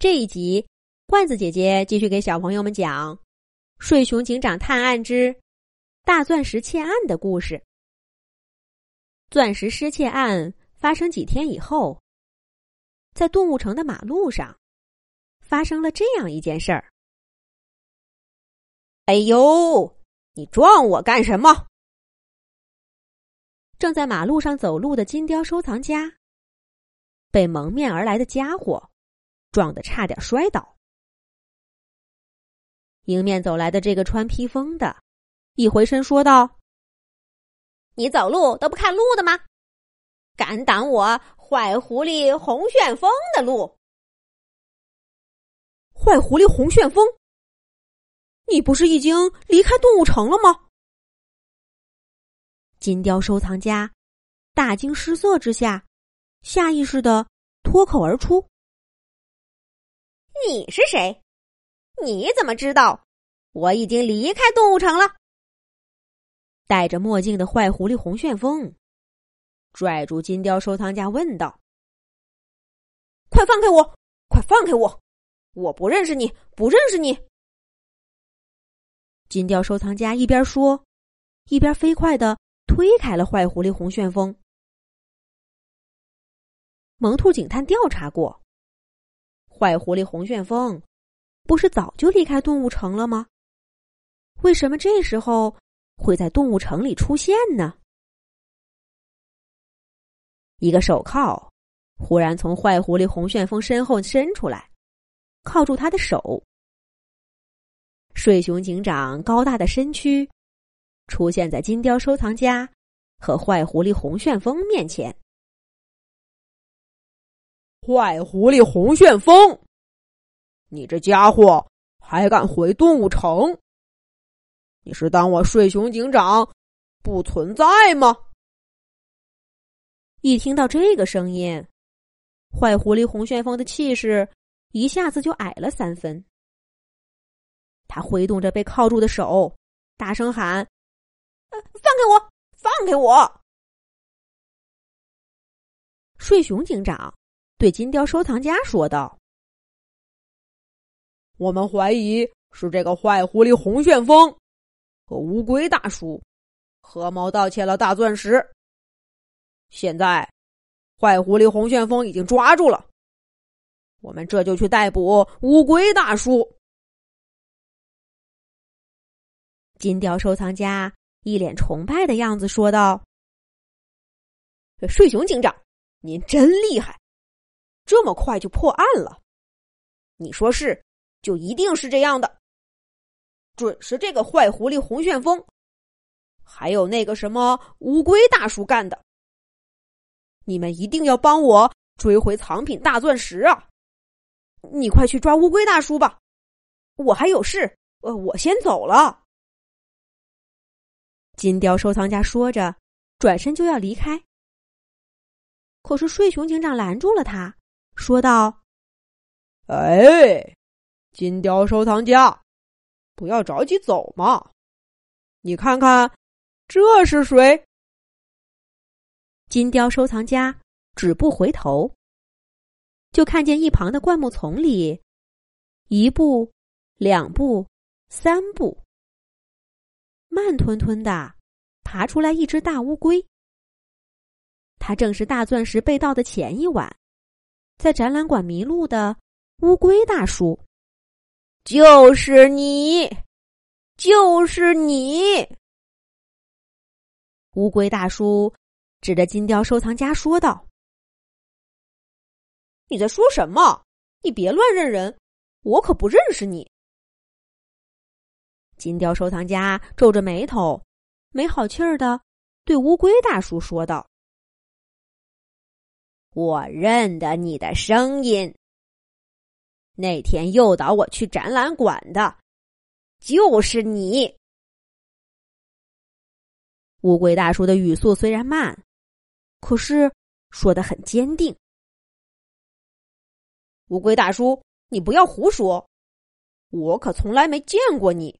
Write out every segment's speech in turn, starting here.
这一集，罐子姐姐继续给小朋友们讲《睡熊警长探案之大钻石窃案》的故事。钻石失窃案发生几天以后，在动物城的马路上发生了这样一件事儿。哎呦，你撞我干什么？正在马路上走路的金雕收藏家被蒙面而来的家伙。撞得差点摔倒。迎面走来的这个穿披风的，一回身说道：“你走路都不看路的吗？敢挡我坏狐狸红旋风的路！坏狐狸红旋风，你不是已经离开动物城了吗？”金雕收藏家大惊失色之下，下意识的脱口而出。你是谁？你怎么知道我已经离开动物城了？戴着墨镜的坏狐狸红旋风拽住金雕收藏家问道：“快放开我！快放开我！我不认识你，不认识你！”金雕收藏家一边说，一边飞快的推开了坏狐狸红旋风。萌兔警探调查过。坏狐狸红旋风，不是早就离开动物城了吗？为什么这时候会在动物城里出现呢？一个手铐忽然从坏狐狸红旋风身后伸出来，铐住他的手。睡熊警长高大的身躯出现在金雕收藏家和坏狐狸红旋风面前。坏狐狸红旋风，你这家伙还敢回动物城？你是当我睡熊警长不存在吗？一听到这个声音，坏狐狸红旋风的气势一下子就矮了三分。他挥动着被铐住的手，大声喊：“放开我！放开我！”睡熊警长。对金雕收藏家说道：“我们怀疑是这个坏狐狸红旋风和乌龟大叔合谋盗窃了大钻石。现在，坏狐狸红旋风已经抓住了，我们这就去逮捕乌龟大叔。”金雕收藏家一脸崇拜的样子说道：“睡熊警长，您真厉害！”这么快就破案了，你说是，就一定是这样的，准是这个坏狐狸红旋风，还有那个什么乌龟大叔干的。你们一定要帮我追回藏品大钻石啊！你快去抓乌龟大叔吧，我还有事，呃，我先走了。金雕收藏家说着，转身就要离开，可是睡熊警长拦住了他。说道：“哎，金雕收藏家，不要着急走嘛！你看看，这是谁？”金雕收藏家止步回头，就看见一旁的灌木丛里，一步、两步、三步，慢吞吞的爬出来一只大乌龟。它正是大钻石被盗的前一晚。在展览馆迷路的乌龟大叔，就是你，就是你！乌龟大叔指着金雕收藏家说道：“你在说什么？你别乱认人，我可不认识你。”金雕收藏家皱着眉头，没好气儿的对乌龟大叔说道。我认得你的声音。那天诱导我去展览馆的，就是你。乌龟大叔的语速虽然慢，可是说的很坚定。乌龟大叔，你不要胡说，我可从来没见过你。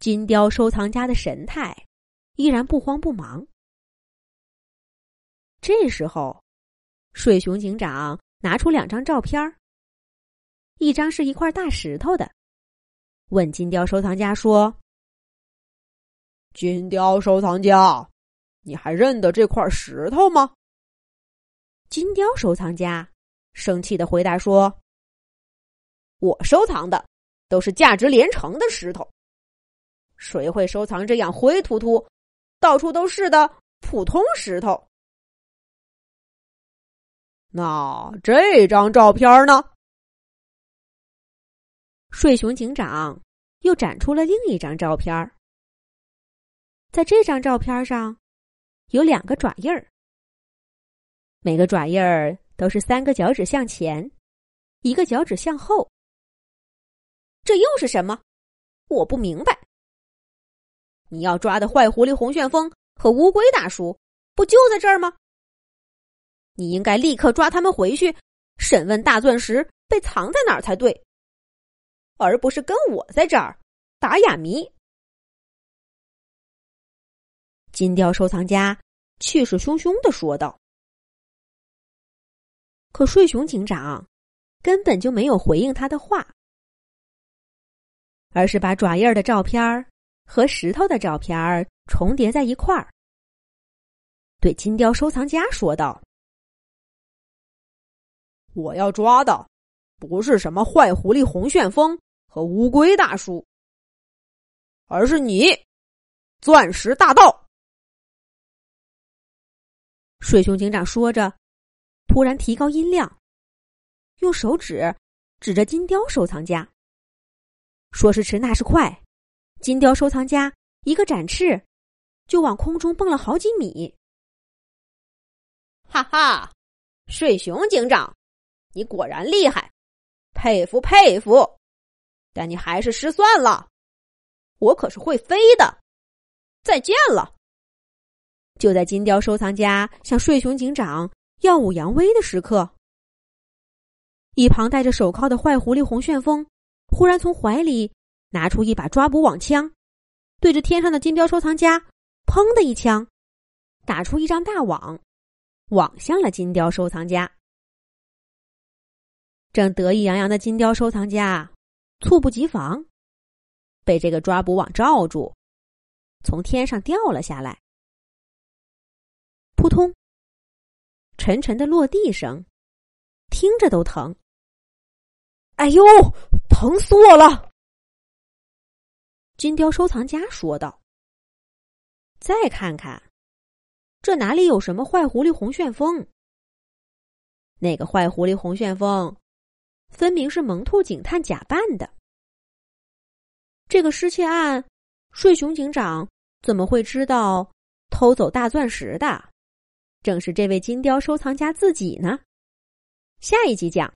金雕收藏家的神态依然不慌不忙。这时候，水熊警长拿出两张照片一张是一块大石头的，问金雕收藏家说：“金雕收藏家，你还认得这块石头吗？”金雕收藏家生气的回答说：“我收藏的都是价值连城的石头，谁会收藏这样灰突突、到处都是的普通石头？”那这张照片呢？睡熊警长又展出了另一张照片。在这张照片上，有两个爪印儿，每个爪印儿都是三个脚趾向前，一个脚趾向后。这又是什么？我不明白。你要抓的坏狐狸红旋风和乌龟大叔，不就在这儿吗？你应该立刻抓他们回去，审问大钻石被藏在哪儿才对，而不是跟我在这儿打哑谜。金雕收藏家气势汹汹的说道。可睡熊警长根本就没有回应他的话，而是把爪印的照片和石头的照片重叠在一块儿，对金雕收藏家说道。我要抓的不是什么坏狐狸红旋风和乌龟大叔，而是你，钻石大盗！水熊警长说着，突然提高音量，用手指指着金雕收藏家，说时迟，那时快，金雕收藏家一个展翅，就往空中蹦了好几米。哈哈，水熊警长！你果然厉害，佩服佩服！但你还是失算了，我可是会飞的。再见了！就在金雕收藏家向睡熊警长耀武扬威的时刻，一旁戴着手铐的坏狐狸红旋风忽然从怀里拿出一把抓捕网枪，对着天上的金雕收藏家，砰的一枪，打出一张大网，网向了金雕收藏家。正得意洋洋的金雕收藏家，猝不及防，被这个抓捕网罩住，从天上掉了下来。扑通！沉沉的落地声，听着都疼。哎呦，疼死我了！金雕收藏家说道。再看看，这哪里有什么坏狐狸红旋风？那个坏狐狸红旋风。分明是萌兔警探假扮的。这个失窃案，睡熊警长怎么会知道偷走大钻石的正是这位金雕收藏家自己呢？下一集讲。